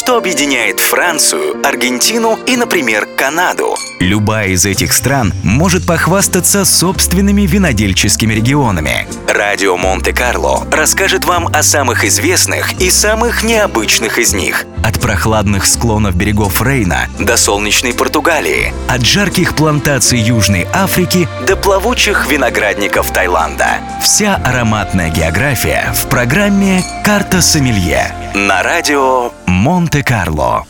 что объединяет Францию, Аргентину и, например, Канаду. Любая из этих стран может похвастаться собственными винодельческими регионами. Радио Монте-Карло расскажет вам о самых известных и самых необычных из них. От прохладных склонов берегов Рейна до солнечной Португалии, от жарких плантаций Южной Африки до плавучих виноградников Таиланда. Вся ароматная география в программе «Карта Сомелье» на радио Монте-Карло.